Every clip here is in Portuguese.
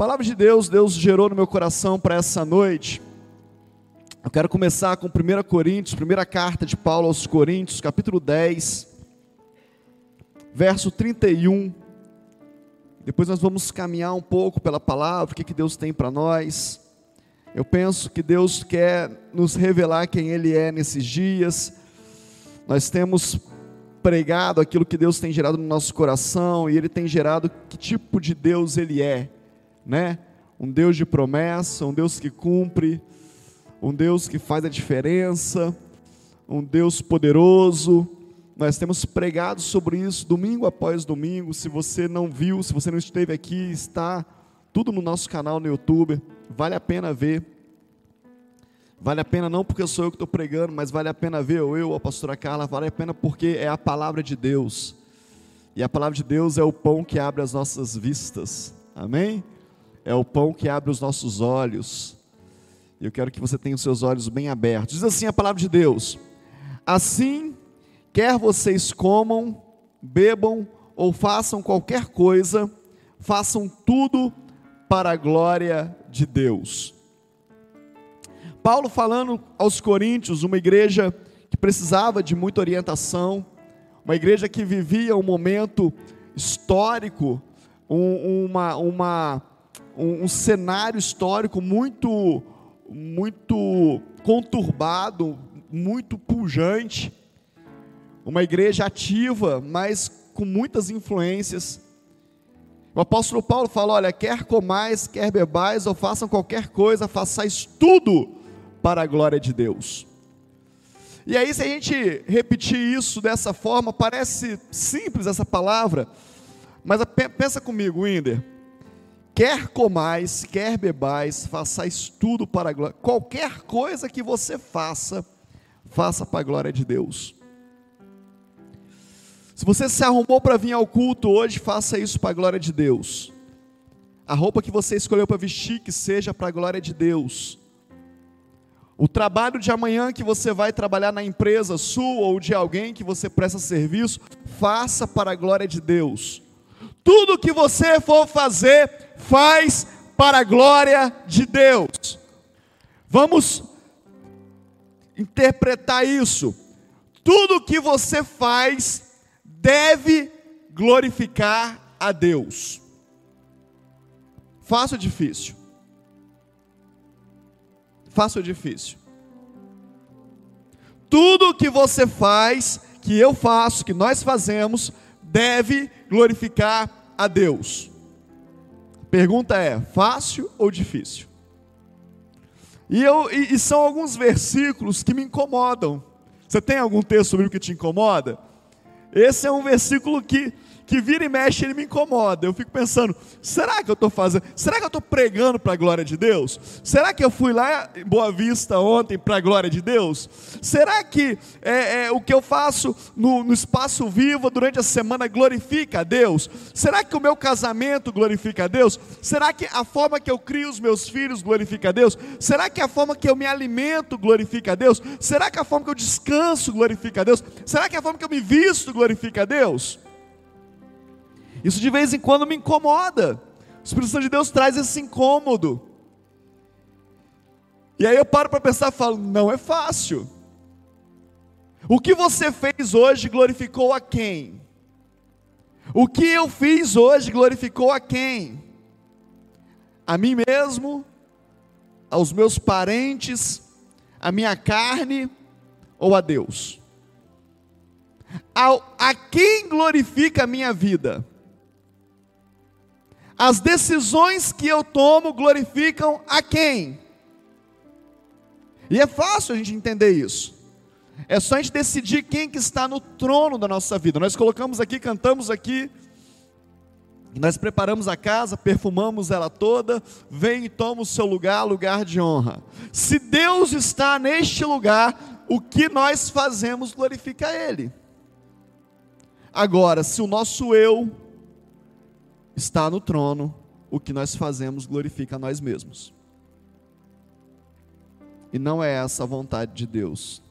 palavra de Deus, Deus gerou no meu coração para essa noite. Eu quero começar com 1 Coríntios, primeira carta de Paulo aos Coríntios, capítulo 10, verso 31. Depois nós vamos caminhar um pouco pela palavra, o que, que Deus tem para nós. Eu penso que Deus quer nos revelar quem Ele é nesses dias. Nós temos pregado aquilo que Deus tem gerado no nosso coração e Ele tem gerado que tipo de Deus Ele é, né? Um Deus de promessa, um Deus que cumpre, um Deus que faz a diferença, um Deus poderoso. Nós temos pregado sobre isso domingo após domingo. Se você não viu, se você não esteve aqui, está tudo no nosso canal no YouTube. Vale a pena ver. Vale a pena não porque sou eu que estou pregando, mas vale a pena ver, ou eu, a pastora Carla, vale a pena porque é a palavra de Deus. E a palavra de Deus é o pão que abre as nossas vistas. Amém? É o pão que abre os nossos olhos. Eu quero que você tenha os seus olhos bem abertos. Diz assim a palavra de Deus: Assim, quer vocês comam, bebam ou façam qualquer coisa, façam tudo para a glória de Deus. Paulo falando aos Coríntios, uma igreja que precisava de muita orientação, uma igreja que vivia um momento histórico, um, uma, uma, um, um cenário histórico muito, muito conturbado, muito pujante, uma igreja ativa, mas com muitas influências. O apóstolo Paulo fala: olha, quer comais, quer bebais, ou façam qualquer coisa, façais tudo para a glória de Deus. E aí, se a gente repetir isso dessa forma, parece simples essa palavra, mas pensa comigo, Winder. Quer comais, quer bebais, façais tudo para a glória. Qualquer coisa que você faça, faça para a glória de Deus. Se você se arrumou para vir ao culto hoje, faça isso para a glória de Deus. A roupa que você escolheu para vestir, que seja para a glória de Deus. O trabalho de amanhã que você vai trabalhar na empresa sua ou de alguém que você presta serviço, faça para a glória de Deus. Tudo que você for fazer, faz para a glória de Deus. Vamos interpretar isso. Tudo que você faz deve glorificar a Deus. Fácil ou difícil? Fácil ou difícil? Tudo que você faz, que eu faço, que nós fazemos, deve glorificar a Deus. Pergunta é: fácil ou difícil? E, eu, e, e são alguns versículos que me incomodam. Você tem algum texto sobre o que te incomoda? Esse é um versículo que que vira e mexe ele me incomoda. Eu fico pensando, será que eu estou fazendo? Será que eu estou pregando para a glória de Deus? Será que eu fui lá em Boa Vista ontem para a glória de Deus? Será que é, é, o que eu faço no, no espaço vivo durante a semana glorifica a Deus? Será que o meu casamento glorifica a Deus? Será que a forma que eu crio os meus filhos glorifica a Deus? Será que a forma que eu me alimento glorifica a Deus? Será que a forma que eu descanso glorifica a Deus? Será que a forma que eu me visto glorifica a Deus? Isso de vez em quando me incomoda. O Espírito Santo de Deus traz esse incômodo. E aí eu paro para pensar e falo: não é fácil. O que você fez hoje glorificou a quem? O que eu fiz hoje glorificou a quem? A mim mesmo, aos meus parentes, a minha carne ou a Deus? A, quem glorifica a minha vida? As decisões que eu tomo glorificam a quem? E é fácil a gente entender isso. É só a gente decidir quem que está no trono da nossa vida. Nós colocamos aqui, cantamos aqui, nós preparamos a casa, perfumamos ela toda, vem e toma o seu lugar, lugar de honra. Se Deus está neste lugar, o que nós fazemos glorifica Ele. Agora, se o nosso eu está no trono, o que nós fazemos glorifica a nós mesmos. E não é essa a vontade de Deus.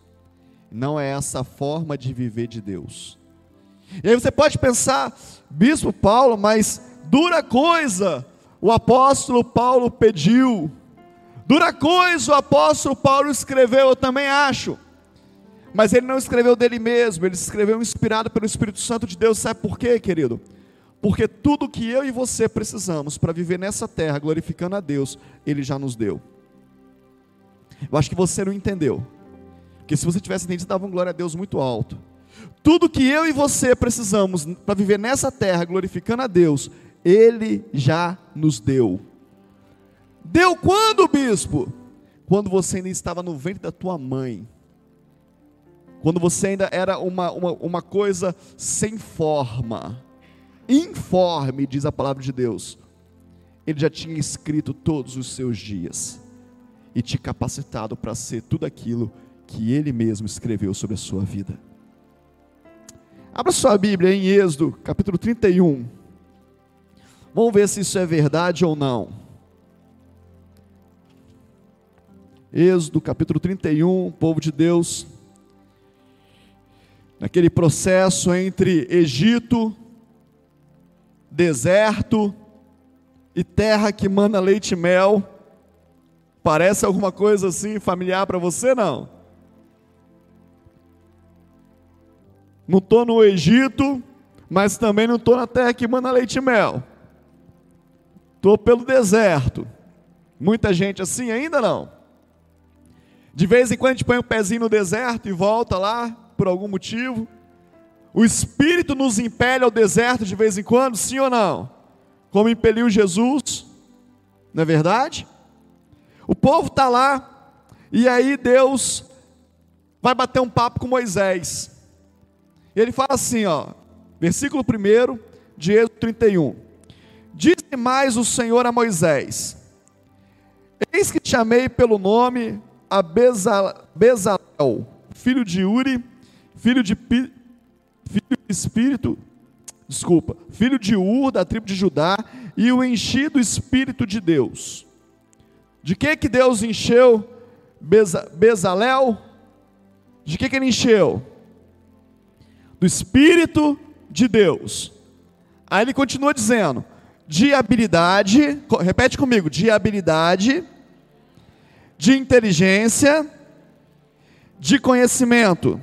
Não é essa a forma de viver de Deus. E aí você pode pensar, Bispo Paulo, mas dura coisa o apóstolo Paulo pediu. Dura coisa o apóstolo Paulo escreveu, eu também acho. Mas ele não escreveu dele mesmo, ele escreveu inspirado pelo Espírito Santo de Deus. Sabe por quê, querido? Porque tudo que eu e você precisamos para viver nessa terra glorificando a Deus, ele já nos deu. Eu acho que você não entendeu. Porque se você tivesse entendido, dava um glória a Deus muito alto. Tudo que eu e você precisamos para viver nessa terra glorificando a Deus, ele já nos deu. Deu quando, bispo? Quando você ainda estava no ventre da tua mãe. Quando você ainda era uma, uma, uma coisa sem forma. Informe, diz a palavra de Deus. Ele já tinha escrito todos os seus dias. E te capacitado para ser tudo aquilo que ele mesmo escreveu sobre a sua vida. Abra sua Bíblia em Êxodo, capítulo 31. Vamos ver se isso é verdade ou não. Êxodo capítulo 31, povo de Deus, naquele processo entre Egito, deserto e terra que manda leite e mel. Parece alguma coisa assim familiar para você não? Não estou no Egito, mas também não estou na terra que manda leite e mel. Estou pelo deserto. Muita gente assim ainda não. De vez em quando a gente põe o um pezinho no deserto e volta lá por algum motivo. O Espírito nos impele ao deserto de vez em quando, sim ou não? Como impeliu Jesus, não é verdade? O povo está lá, e aí Deus vai bater um papo com Moisés. Ele fala assim, ó, versículo 1 de Êxodo 31. Disse mais o Senhor a Moisés: Eis que chamei pelo nome a Bezalel, filho de Uri, filho de, filho de Espírito, desculpa, filho de Ur, da tribo de Judá, e o enchi do Espírito de Deus. De que que Deus encheu Beza, Bezalel? De que que ele encheu? Do Espírito de Deus. Aí ele continua dizendo: de habilidade, repete comigo, de habilidade, de inteligência, de conhecimento,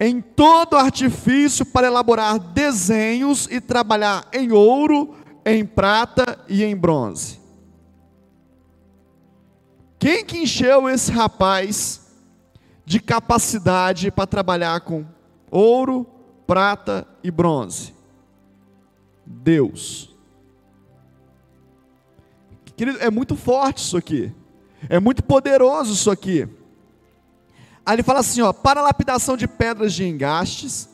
em todo artifício para elaborar desenhos e trabalhar em ouro, em prata e em bronze. Quem que encheu esse rapaz de capacidade para trabalhar com ouro, prata e bronze? Deus. Querido, é muito forte isso aqui. É muito poderoso isso aqui. Aí ele fala assim, ó, para lapidação de pedras de engastes,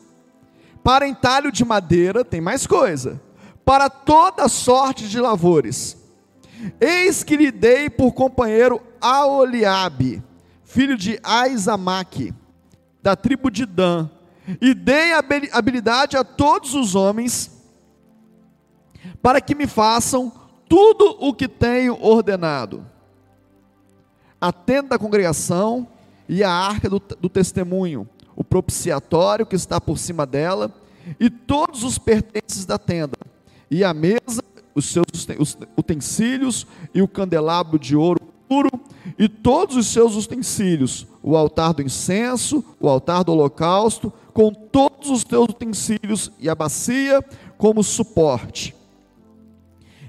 para entalho de madeira, tem mais coisa, para toda sorte de lavores. Eis que lhe dei por companheiro Aoliabe, filho de Aizamaque, da tribo de Dan, e dei habilidade a todos os homens para que me façam tudo o que tenho ordenado. A tenda da congregação e a arca do, do testemunho, o propiciatório que está por cima dela, e todos os pertences da tenda, e a mesa, os seus utensílios, e o candelabro de ouro puro, e todos os seus utensílios, o altar do incenso, o altar do holocausto, com todos os teus utensílios, e a bacia como suporte.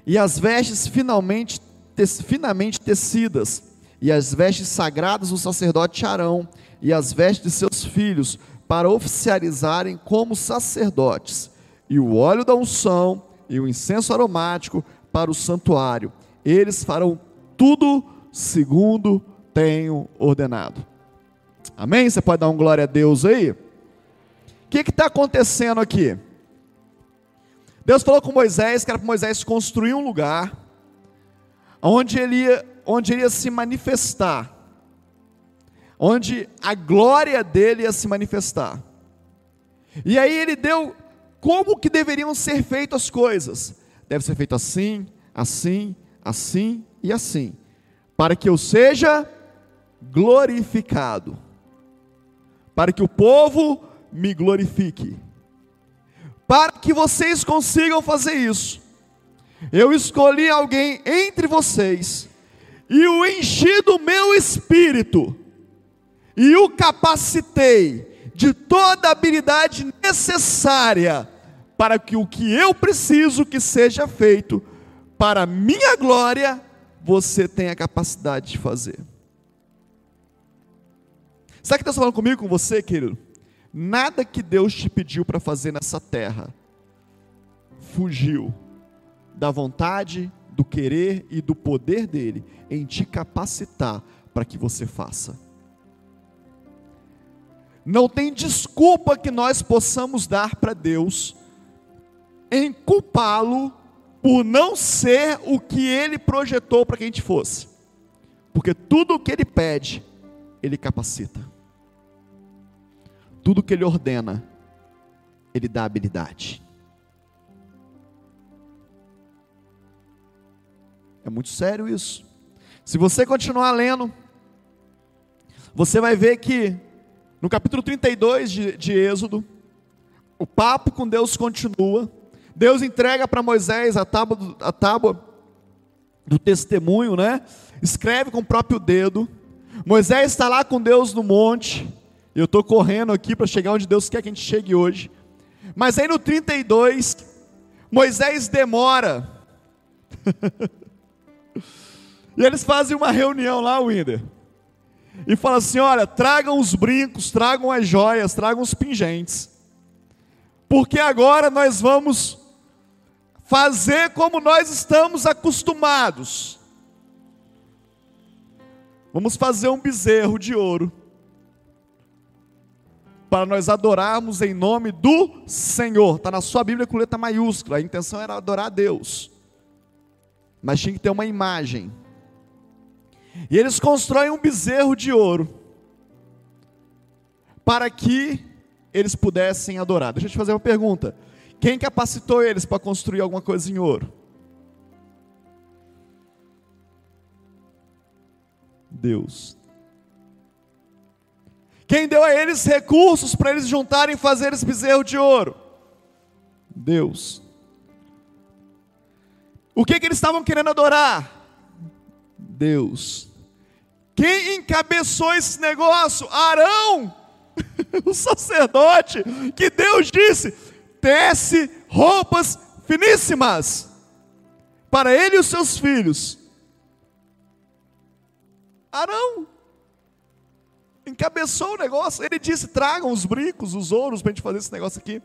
E as vestes finalmente, finamente tecidas, e as vestes sagradas do sacerdote Arão, e as vestes de seus filhos, para oficializarem como sacerdotes, e o óleo da unção e o incenso aromático para o santuário. Eles farão tudo segundo tenho ordenado. Amém? Você pode dar um glória a Deus aí? O que está acontecendo aqui? Deus falou com Moisés que era para Moisés construir um lugar onde ele, ia, onde ele ia se manifestar, onde a glória dele ia se manifestar. E aí ele deu como que deveriam ser feitas as coisas. Deve ser feito assim, assim, assim e assim, para que eu seja glorificado, para que o povo me glorifique. Para que vocês consigam fazer isso, Eu escolhi alguém entre vocês e o enchi do meu espírito e o capacitei de toda a habilidade necessária para que o que eu preciso que seja feito para minha glória, você tenha a capacidade de fazer. Sabe o que Deus está falando comigo, com você, querido? Nada que Deus te pediu para fazer nessa terra fugiu da vontade, do querer e do poder dele em te capacitar para que você faça. Não tem desculpa que nós possamos dar para Deus em culpá-lo por não ser o que ele projetou para que a gente fosse. Porque tudo o que ele pede, ele capacita. Tudo o que ele ordena, ele dá habilidade. É muito sério isso. Se você continuar lendo, você vai ver que no capítulo 32 de, de Êxodo, o papo com Deus continua. Deus entrega para Moisés a tábua, do, a tábua do testemunho, né? Escreve com o próprio dedo. Moisés está lá com Deus no monte. Eu estou correndo aqui para chegar onde Deus quer que a gente chegue hoje. Mas aí no 32, Moisés demora. E eles fazem uma reunião lá, Winder. E fala assim: olha, tragam os brincos, tragam as joias, tragam os pingentes. Porque agora nós vamos fazer como nós estamos acostumados. Vamos fazer um bezerro de ouro. Para nós adorarmos em nome do Senhor. Está na sua Bíblia com letra maiúscula. A intenção era adorar a Deus. Mas tinha que ter uma imagem. E eles constroem um bezerro de ouro para que eles pudessem adorar. Deixa eu te fazer uma pergunta. Quem capacitou eles para construir alguma coisa em ouro? Deus. Quem deu a eles recursos para eles juntarem e fazer esse bezerro de ouro? Deus. O que, que eles estavam querendo adorar? Deus. Quem encabeçou esse negócio? Arão, o sacerdote, que Deus disse: tece roupas finíssimas para ele e os seus filhos. Arão encabeçou o negócio. Ele disse: tragam os brincos, os ouros, para a gente fazer esse negócio aqui.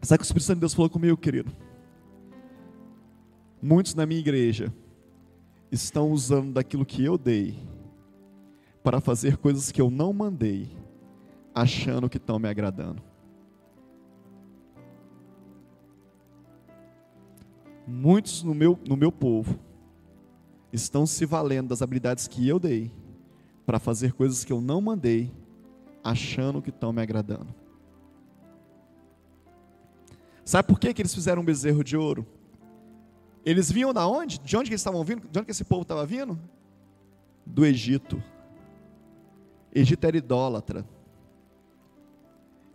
Sabe o que o Espírito Santo de Deus falou comigo, querido? Muitos na minha igreja estão usando daquilo que eu dei para fazer coisas que eu não mandei, achando que estão me agradando. Muitos no meu, no meu povo estão se valendo das habilidades que eu dei para fazer coisas que eu não mandei, achando que estão me agradando. Sabe por que, que eles fizeram um bezerro de ouro? Eles vinham da onde? De onde que eles estavam vindo? De onde que esse povo estava vindo? Do Egito. Egito era idólatra.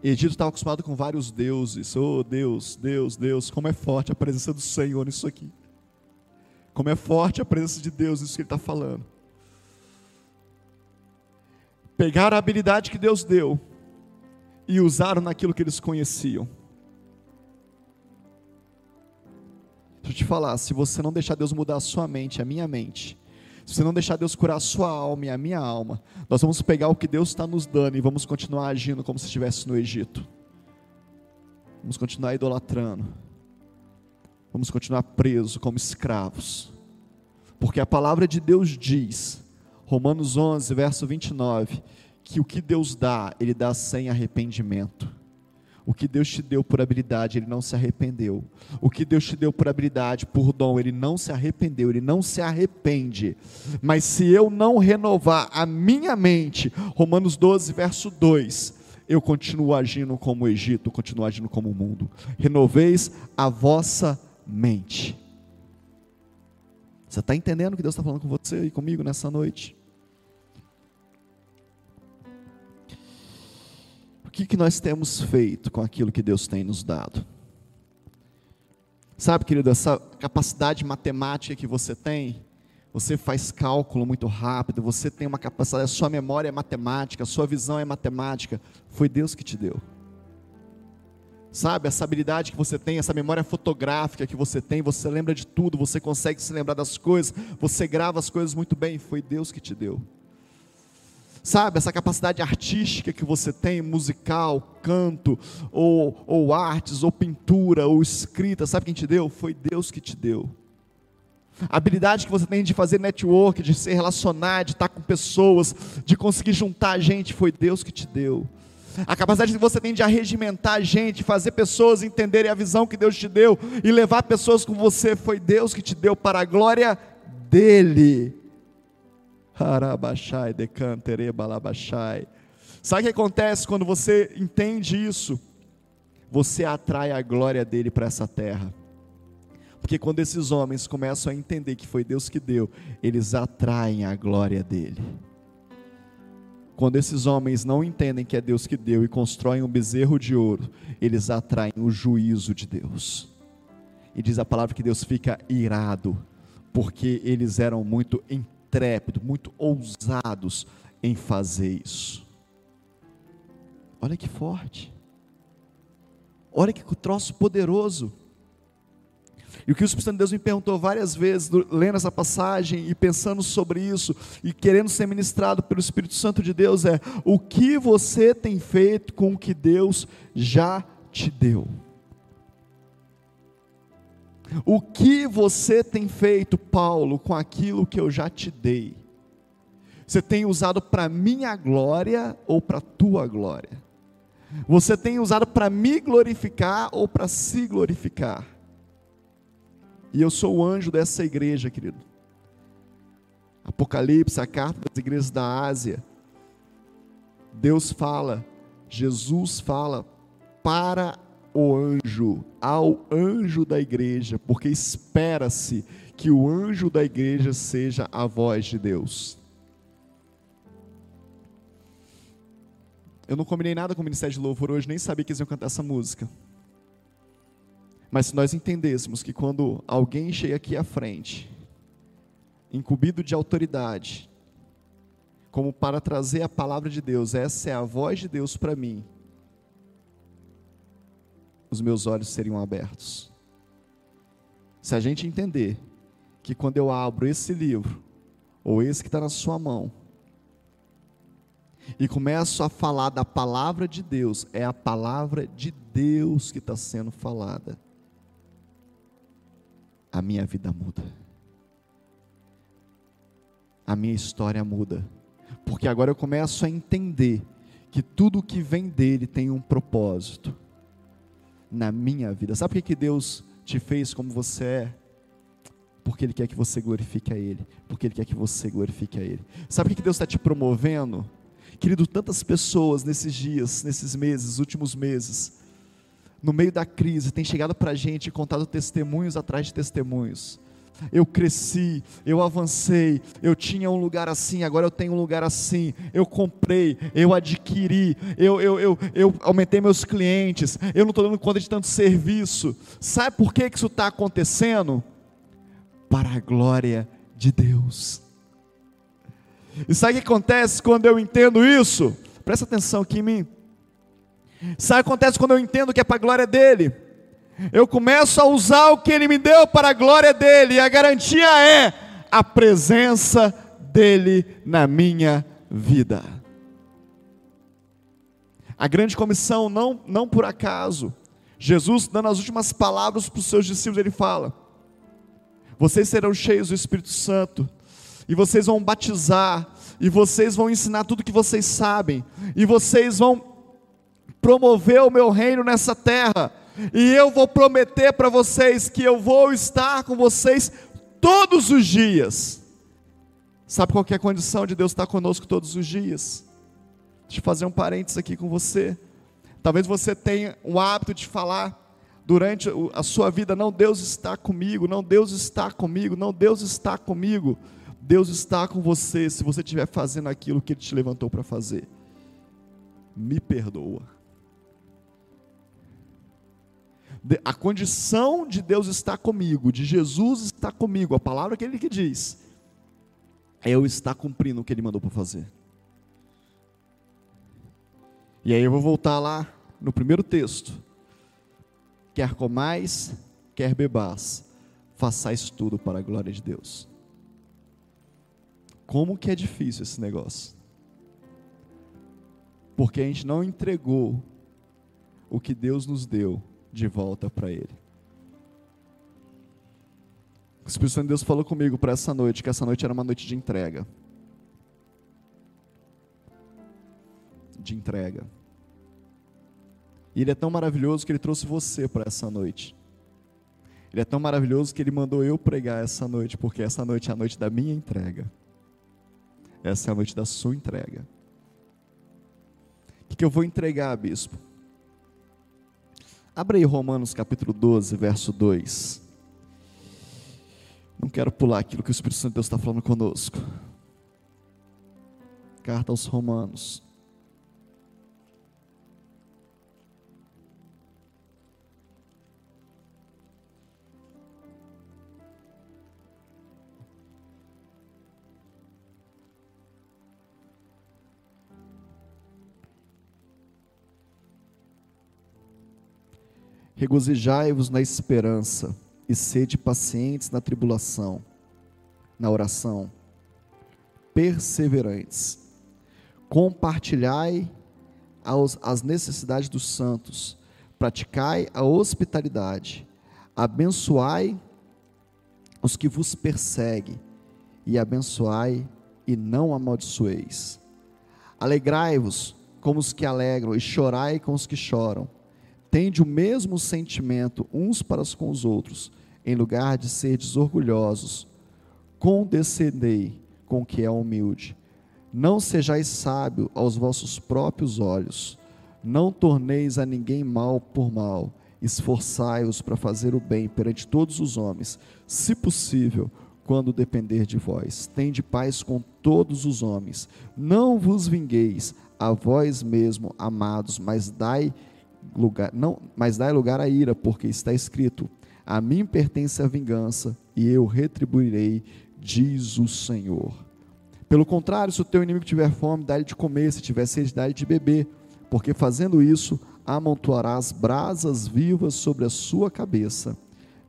Egito estava acostumado com vários deuses. Oh Deus, Deus, Deus, como é forte a presença do Senhor nisso aqui. Como é forte a presença de Deus nisso que Ele está falando. Pegaram a habilidade que Deus deu e usaram naquilo que eles conheciam. Deixa te falar, se você não deixar Deus mudar a sua mente, a minha mente, se você não deixar Deus curar a sua alma e a minha alma, nós vamos pegar o que Deus está nos dando e vamos continuar agindo como se estivesse no Egito. Vamos continuar idolatrando. Vamos continuar presos como escravos. Porque a palavra de Deus diz, Romanos 11, verso 29, que o que Deus dá, Ele dá sem arrependimento. O que Deus te deu por habilidade, Ele não se arrependeu. O que Deus te deu por habilidade, por dom, Ele não se arrependeu, Ele não se arrepende. Mas se eu não renovar a minha mente, Romanos 12, verso 2, eu continuo agindo como o Egito, continuo agindo como o mundo. Renoveis a vossa mente. Você está entendendo o que Deus está falando com você e comigo nessa noite? Que, que nós temos feito com aquilo que Deus tem nos dado? Sabe, querido, essa capacidade matemática que você tem, você faz cálculo muito rápido, você tem uma capacidade, a sua memória é matemática, a sua visão é matemática, foi Deus que te deu. Sabe, essa habilidade que você tem, essa memória fotográfica que você tem, você lembra de tudo, você consegue se lembrar das coisas, você grava as coisas muito bem, foi Deus que te deu. Sabe, essa capacidade artística que você tem, musical, canto, ou, ou artes, ou pintura, ou escrita, sabe quem te deu? Foi Deus que te deu. A habilidade que você tem de fazer network, de se relacionar, de estar com pessoas, de conseguir juntar gente, foi Deus que te deu. A capacidade que você tem de arregimentar gente, fazer pessoas entenderem a visão que Deus te deu e levar pessoas com você, foi Deus que te deu para a glória dEle. Arabachai, decantere, balabachai. Sabe o que acontece quando você entende isso? Você atrai a glória dele para essa terra. Porque quando esses homens começam a entender que foi Deus que deu, eles atraem a glória dele. Quando esses homens não entendem que é Deus que deu e constroem um bezerro de ouro, eles atraem o juízo de Deus. E diz a palavra que Deus fica irado, porque eles eram muito intrépidos, muito ousados em fazer isso. Olha que forte. Olha que troço poderoso. E o que o Espírito Santo de Deus me perguntou várias vezes, lendo essa passagem e pensando sobre isso, e querendo ser ministrado pelo Espírito Santo de Deus, é: o que você tem feito com o que Deus já te deu? O que você tem feito, Paulo, com aquilo que eu já te dei? Você tem usado para minha glória ou para tua glória? Você tem usado para me glorificar ou para se glorificar? E eu sou o anjo dessa igreja, querido. Apocalipse, a carta das igrejas da Ásia. Deus fala, Jesus fala para o anjo, ao anjo da igreja, porque espera-se que o anjo da igreja seja a voz de Deus. Eu não combinei nada com o Ministério de Louvor hoje, nem sabia que eles iam cantar essa música. Mas se nós entendêssemos que quando alguém chega aqui à frente, incumbido de autoridade, como para trazer a palavra de Deus, essa é a voz de Deus para mim, os meus olhos seriam abertos. Se a gente entender que quando eu abro esse livro, ou esse que está na sua mão, e começo a falar da palavra de Deus, é a palavra de Deus que está sendo falada a minha vida muda. A minha história muda. Porque agora eu começo a entender que tudo que vem dele tem um propósito na minha vida. Sabe por que Deus te fez como você é? Porque Ele quer que você glorifique a Ele. Porque Ele quer que você glorifique a Ele. Sabe por que Deus está te promovendo? Querido, tantas pessoas nesses dias, nesses meses, últimos meses, no meio da crise, tem chegado para a gente e contado testemunhos atrás de testemunhos. Eu cresci, eu avancei, eu tinha um lugar assim, agora eu tenho um lugar assim. Eu comprei, eu adquiri, eu, eu, eu, eu aumentei meus clientes, eu não estou dando conta de tanto serviço. Sabe por que isso está acontecendo? Para a glória de Deus. E sabe o que acontece quando eu entendo isso? Presta atenção aqui em mim. Sabe o que acontece quando eu entendo que é para a glória dele? Eu começo a usar o que ele me deu para a glória dele, e a garantia é a presença dele na minha vida. A grande comissão, não, não por acaso, Jesus, dando as últimas palavras para os seus discípulos, ele fala: Vocês serão cheios do Espírito Santo, e vocês vão batizar, e vocês vão ensinar tudo que vocês sabem, e vocês vão promover o meu reino nessa terra. E eu vou prometer para vocês que eu vou estar com vocês todos os dias. Sabe qual é a condição de Deus estar conosco todos os dias? Deixa eu fazer um parênteses aqui com você. Talvez você tenha o hábito de falar durante a sua vida: não, Deus está comigo, não, Deus está comigo, não, Deus está comigo. Deus está com você se você estiver fazendo aquilo que Ele te levantou para fazer. Me perdoa. A condição de Deus estar comigo, de Jesus estar comigo, a palavra que ele que diz, é eu estar cumprindo o que ele mandou para fazer. E aí eu vou voltar lá no primeiro texto. Quer comais, quer bebais, façais tudo para a glória de Deus. Como que é difícil esse negócio? Porque a gente não entregou o que Deus nos deu de volta para Ele. O Espírito Santo de Deus falou comigo para essa noite, que essa noite era uma noite de entrega. De entrega. E Ele é tão maravilhoso que Ele trouxe você para essa noite. Ele é tão maravilhoso que Ele mandou eu pregar essa noite, porque essa noite é a noite da minha entrega. Essa é a noite da sua entrega. O que eu vou entregar, bispo? Abra aí Romanos capítulo 12, verso 2. Não quero pular aquilo que o Espírito Santo de Deus está falando conosco. Carta aos Romanos. Regozijai-vos na esperança e sede pacientes na tribulação, na oração, perseverantes. Compartilhai as necessidades dos santos, praticai a hospitalidade, abençoai os que vos perseguem, e abençoai e não amaldiçoeis. Alegrai-vos como os que alegram, e chorai com os que choram tende o mesmo sentimento uns para com os outros, em lugar de ser desorgulhosos, condescendei com o que é humilde. Não sejais sábio aos vossos próprios olhos, não torneis a ninguém mal por mal, esforçai-os para fazer o bem perante todos os homens, se possível, quando depender de vós. Tende paz com todos os homens. Não vos vingueis a vós mesmo, amados, mas dai lugar, não, mas dai lugar à ira, porque está escrito: A mim pertence a vingança, e eu retribuirei, diz o Senhor. Pelo contrário, se o teu inimigo tiver fome, dá-lhe de comer, se tiver sede, dá-lhe de beber, porque fazendo isso, amontoarás brasas vivas sobre a sua cabeça.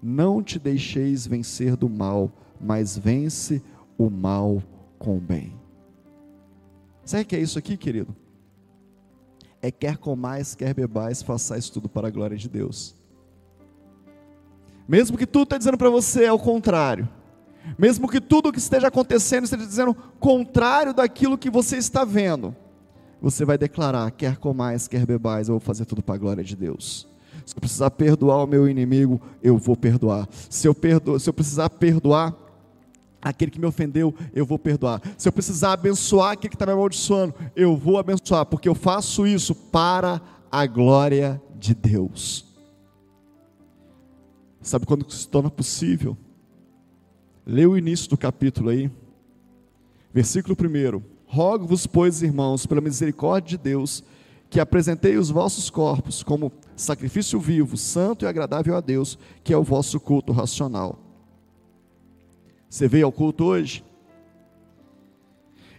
Não te deixeis vencer do mal, mas vence o mal com o bem. Sabe o que é isso aqui, querido? É quer comais, quer bebais, façais tudo para a glória de Deus. Mesmo que tudo está dizendo para você é o contrário, mesmo que tudo o que esteja acontecendo esteja dizendo contrário daquilo que você está vendo, você vai declarar: quer comais, quer bebais, eu vou fazer tudo para a glória de Deus. Se eu precisar perdoar o meu inimigo, eu vou perdoar. Se eu, perdo, se eu precisar perdoar aquele que me ofendeu, eu vou perdoar. Se eu precisar abençoar aquele que está me amaldiçoando, eu vou abençoar, porque eu faço isso para a glória de Deus. Sabe quando se torna possível? Lê o início do capítulo aí, versículo 1: Rogo-vos, pois, irmãos, pela misericórdia de Deus, que apresentei os vossos corpos como sacrifício vivo, santo e agradável a Deus, que é o vosso culto racional. Você veio ao culto hoje?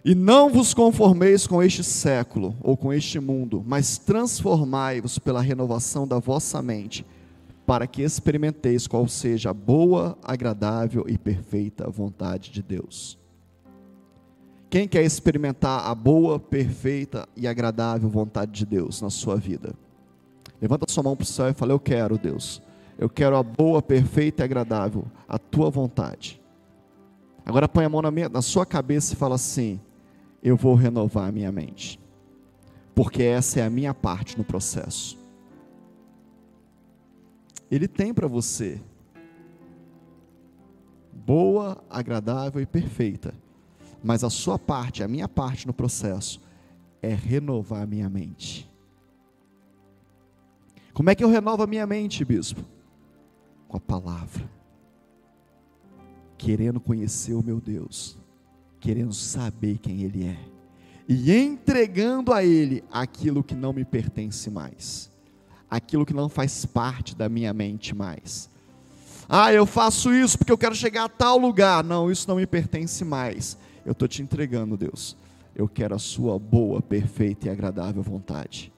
E não vos conformeis com este século ou com este mundo, mas transformai-vos pela renovação da vossa mente, para que experimenteis qual seja a boa, agradável e perfeita vontade de Deus. Quem quer experimentar a boa, perfeita e agradável vontade de Deus na sua vida? Levanta sua mão para o céu e fala: Eu quero, Deus. Eu quero a boa, perfeita e agradável, a tua vontade. Agora põe a mão na, minha, na sua cabeça e fala assim: Eu vou renovar a minha mente, porque essa é a minha parte no processo. Ele tem para você boa, agradável e perfeita, mas a sua parte, a minha parte no processo, é renovar a minha mente. Como é que eu renovo a minha mente, bispo? Com a palavra querendo conhecer o meu Deus, querendo saber quem Ele é, e entregando a Ele aquilo que não me pertence mais, aquilo que não faz parte da minha mente mais. Ah, eu faço isso porque eu quero chegar a tal lugar. Não, isso não me pertence mais. Eu estou te entregando, Deus. Eu quero a sua boa, perfeita e agradável vontade.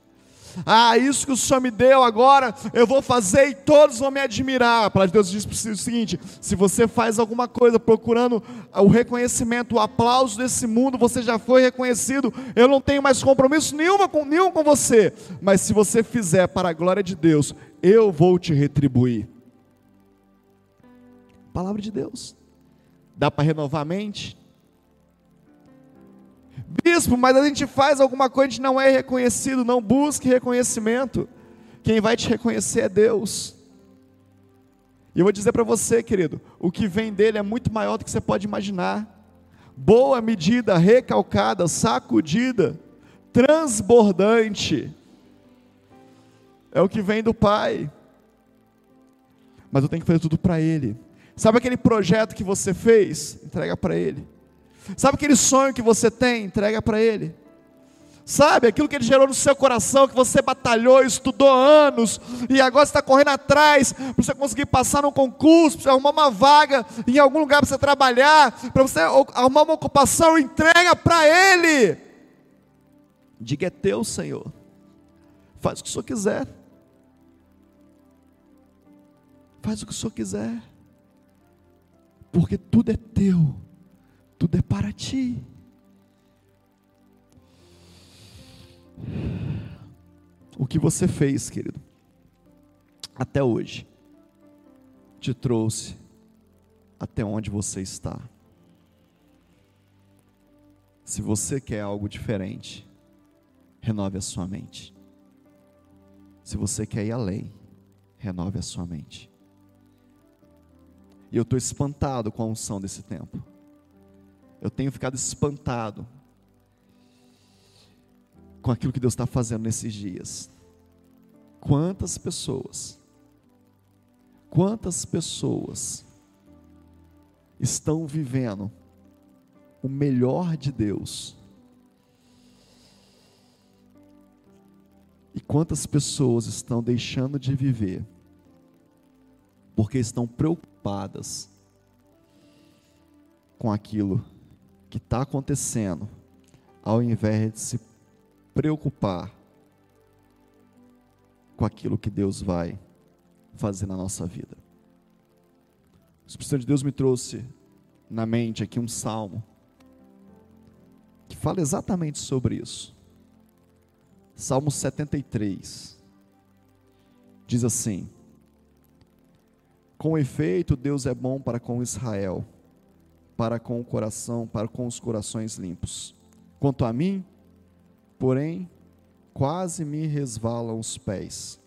Ah, isso que o Senhor me deu agora, eu vou fazer e todos vão me admirar. A palavra de Deus diz o seguinte: se você faz alguma coisa procurando o reconhecimento, o aplauso desse mundo, você já foi reconhecido. Eu não tenho mais compromisso nenhum com, nenhum com você. Mas se você fizer para a glória de Deus, eu vou te retribuir. Palavra de Deus. Dá para renovar a mente? Bispo, mas a gente faz alguma coisa, a gente não é reconhecido, não busque reconhecimento. Quem vai te reconhecer é Deus. E eu vou dizer para você, querido, o que vem dele é muito maior do que você pode imaginar. Boa medida, recalcada, sacudida, transbordante. É o que vem do Pai. Mas eu tenho que fazer tudo para Ele. Sabe aquele projeto que você fez? Entrega para Ele. Sabe aquele sonho que você tem? Entrega para Ele. Sabe aquilo que Ele gerou no seu coração, que você batalhou, estudou anos, e agora está correndo atrás para você conseguir passar num concurso, para você arrumar uma vaga em algum lugar para você trabalhar, para você arrumar uma ocupação, entrega para Ele. Diga é teu, Senhor. Faz o que o Senhor quiser. Faz o que o Senhor quiser. Porque tudo é teu tudo é para ti. O que você fez, querido, até hoje, te trouxe até onde você está. Se você quer algo diferente, renove a sua mente. Se você quer ir além, renove a sua mente. E eu estou espantado com a unção desse tempo eu tenho ficado espantado com aquilo que Deus está fazendo nesses dias. Quantas pessoas, quantas pessoas estão vivendo o melhor de Deus? E quantas pessoas estão deixando de viver porque estão preocupadas com aquilo que está acontecendo, ao invés de se preocupar com aquilo que Deus vai fazer na nossa vida. O Espírito de Deus me trouxe na mente aqui um salmo que fala exatamente sobre isso. Salmo 73 diz assim: Com efeito, Deus é bom para com Israel para com o coração, para com os corações limpos. Quanto a mim, porém, quase me resvalam os pés.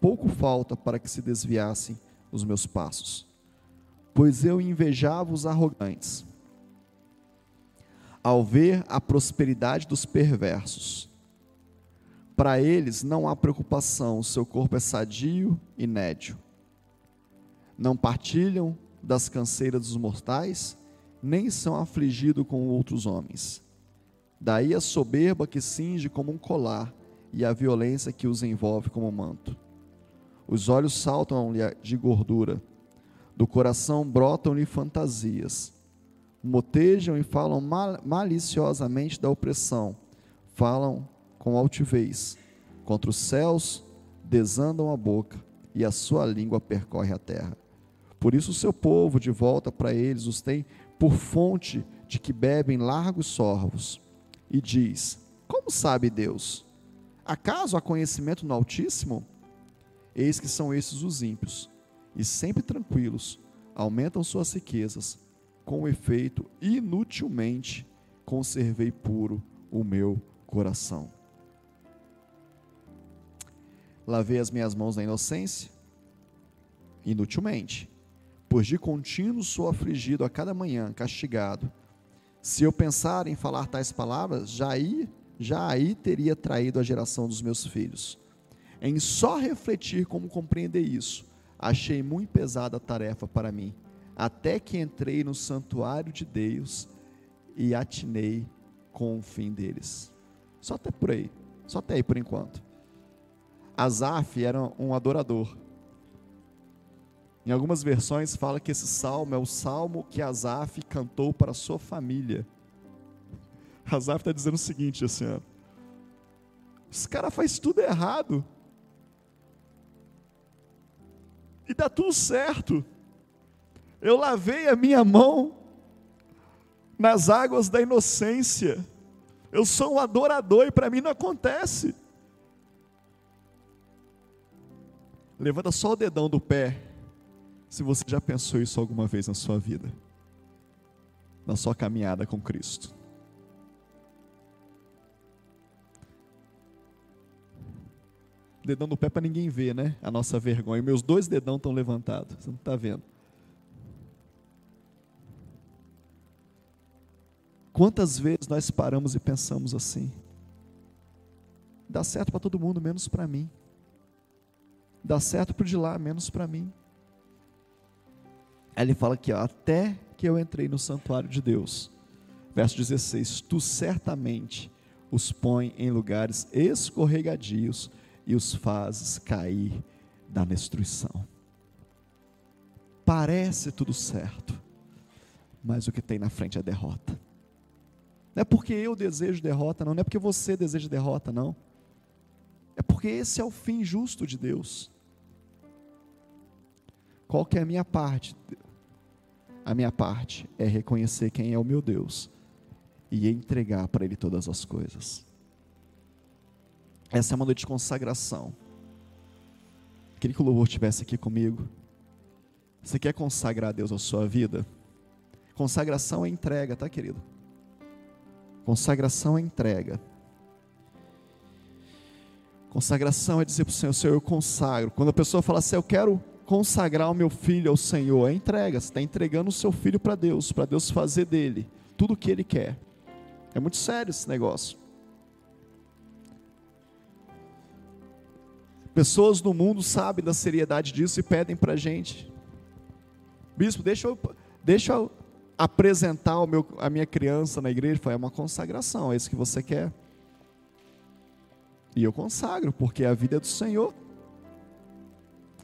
Pouco falta para que se desviassem os meus passos, pois eu invejava os arrogantes, ao ver a prosperidade dos perversos. Para eles não há preocupação, seu corpo é sadio e nédio. Não partilham das canseiras dos mortais, nem são afligidos com outros homens. Daí a soberba que cinge como um colar e a violência que os envolve como manto. Os olhos saltam-lhe de gordura, do coração brotam-lhe fantasias. Motejam e falam mal, maliciosamente da opressão, falam com altivez. Contra os céus desandam a boca, e a sua língua percorre a terra. Por isso o seu povo, de volta para eles, os tem por fonte de que bebem largos sorvos, e diz: Como sabe Deus? Acaso há conhecimento no Altíssimo? Eis que são esses os ímpios, e sempre tranquilos, aumentam suas riquezas, com efeito, inutilmente conservei puro o meu coração. Lavei as minhas mãos na inocência, inutilmente pois de contínuo sou afligido a cada manhã, castigado. Se eu pensar em falar tais palavras, já aí, já aí teria traído a geração dos meus filhos. Em só refletir como compreender isso, achei muito pesada a tarefa para mim, até que entrei no santuário de Deus e atinei com o fim deles. Só até por aí, só até aí por enquanto. Asaf era um adorador. Em algumas versões fala que esse salmo é o salmo que Asaf cantou para a sua família. Asaf está dizendo o seguinte assim, ó, esse cara faz tudo errado. E dá tudo certo. Eu lavei a minha mão nas águas da inocência. Eu sou um adorador e para mim não acontece. Levanta só o dedão do pé, se você já pensou isso alguma vez na sua vida, na sua caminhada com Cristo. Dedão do pé para ninguém ver, né? A nossa vergonha. Meus dois dedão estão levantados, você não está vendo. Quantas vezes nós paramos e pensamos assim? Dá certo para todo mundo, menos para mim. Dá certo para o de lá, menos para mim. Aí ele fala ó, até que eu entrei no santuário de Deus. Verso 16: Tu certamente os põe em lugares escorregadios e os fazes cair da destruição. Parece tudo certo, mas o que tem na frente é derrota. Não é porque eu desejo derrota, não. Não é porque você deseja derrota, não. É porque esse é o fim justo de Deus. Qual que é a minha parte? A minha parte é reconhecer quem é o meu Deus e entregar para Ele todas as coisas. Essa é uma noite de consagração. Queria que o louvor estivesse aqui comigo. Você quer consagrar a Deus a sua vida? Consagração é entrega, tá, querido? Consagração é entrega. Consagração é dizer para o Senhor, Senhor, eu consagro. Quando a pessoa fala assim, eu quero consagrar o meu filho ao Senhor, é entrega. Você está entregando o seu filho para Deus, para Deus fazer dele tudo o que Ele quer. É muito sério esse negócio. Pessoas no mundo sabem da seriedade disso e pedem para a gente. Bispo, deixa eu, deixa eu apresentar o meu, a minha criança na igreja, foi é uma consagração, é isso que você quer. E eu consagro, porque a vida é do Senhor.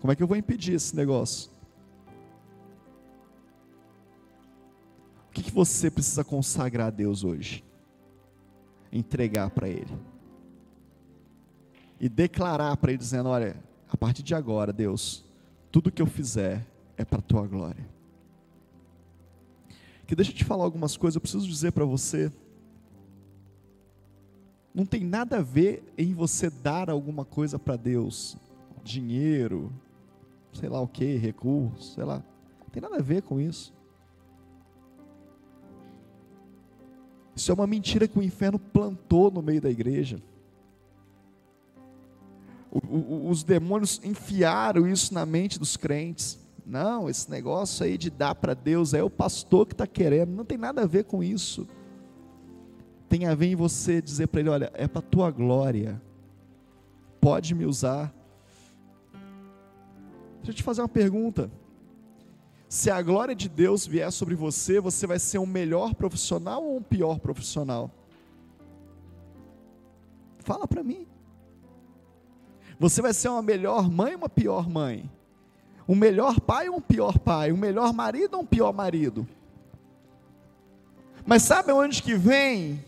Como é que eu vou impedir esse negócio? O que, que você precisa consagrar a Deus hoje? Entregar para Ele. E declarar para Ele, dizendo: Olha, a partir de agora, Deus, tudo que eu fizer é para a tua glória que deixa eu te falar algumas coisas, eu preciso dizer para você. Não tem nada a ver em você dar alguma coisa para Deus, dinheiro, sei lá o que, recurso, sei lá. Não tem nada a ver com isso. Isso é uma mentira que o inferno plantou no meio da igreja. O, o, os demônios enfiaram isso na mente dos crentes. Não, esse negócio aí de dar para Deus é o pastor que está querendo, não tem nada a ver com isso. Tem a ver em você dizer para Ele: olha, é para tua glória, pode me usar. Deixa eu te fazer uma pergunta. Se a glória de Deus vier sobre você, você vai ser um melhor profissional ou um pior profissional? Fala para mim. Você vai ser uma melhor mãe ou uma pior mãe? Um melhor pai ou um pior pai? Um melhor marido ou um pior marido? Mas sabe onde que vem?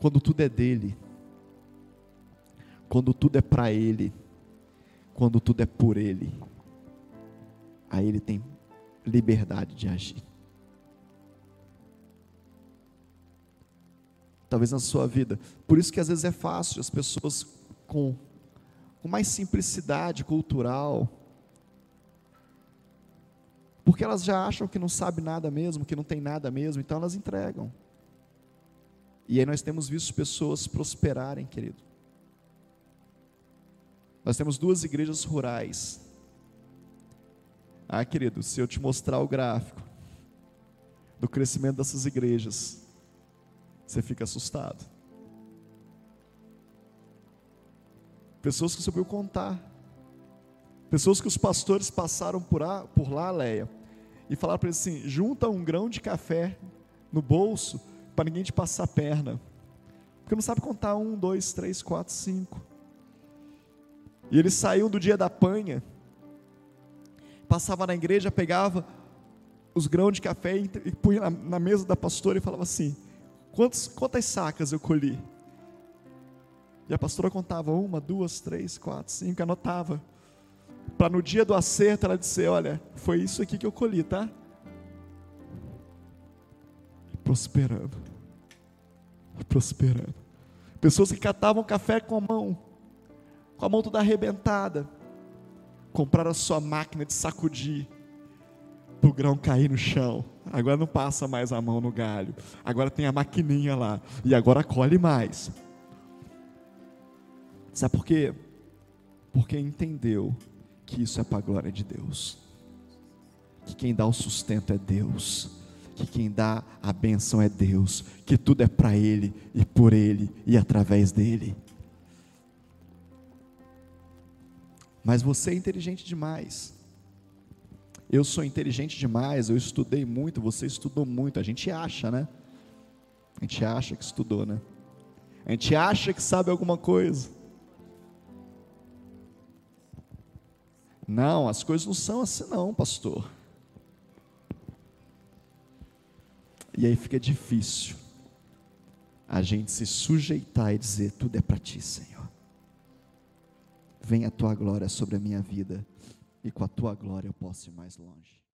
Quando tudo é dele, quando tudo é para ele, quando tudo é por ele, aí ele tem liberdade de agir. Talvez na sua vida. Por isso que às vezes é fácil as pessoas com com mais simplicidade cultural. Porque elas já acham que não sabe nada mesmo, que não tem nada mesmo, então elas entregam. E aí nós temos visto pessoas prosperarem, querido. Nós temos duas igrejas rurais. Ah, querido, se eu te mostrar o gráfico do crescimento dessas igrejas, você fica assustado. Pessoas que ouviu contar. Pessoas que os pastores passaram por, lá, por lá, Leia, e falaram para eles assim: junta um grão de café no bolso para ninguém te passar a perna. Porque não sabe contar um, dois, três, quatro, cinco. E eles saíam do dia da panha, passava na igreja, pegava os grãos de café e, e punha na, na, mesa da pastora e falava assim: Quantos, quantas sacas eu colhi? E a pastora contava uma, duas, três, quatro, cinco, anotava. Para no dia do acerto ela dizer: Olha, foi isso aqui que eu colhi, tá? Prosperando. Prosperando. Pessoas que catavam café com a mão, com a mão toda arrebentada, compraram a sua máquina de sacudir para o grão cair no chão. Agora não passa mais a mão no galho. Agora tem a maquininha lá. E agora colhe mais. Sabe por quê? Porque entendeu que isso é para a glória de Deus. Que quem dá o sustento é Deus. Que quem dá a benção é Deus. Que tudo é para Ele e por Ele e através dEle. Mas você é inteligente demais. Eu sou inteligente demais, eu estudei muito, você estudou muito. A gente acha, né? A gente acha que estudou, né? A gente acha que sabe alguma coisa. Não, as coisas não são assim não, pastor. E aí fica difícil a gente se sujeitar e dizer: tudo é para ti, Senhor. Venha a tua glória sobre a minha vida, e com a tua glória eu posso ir mais longe.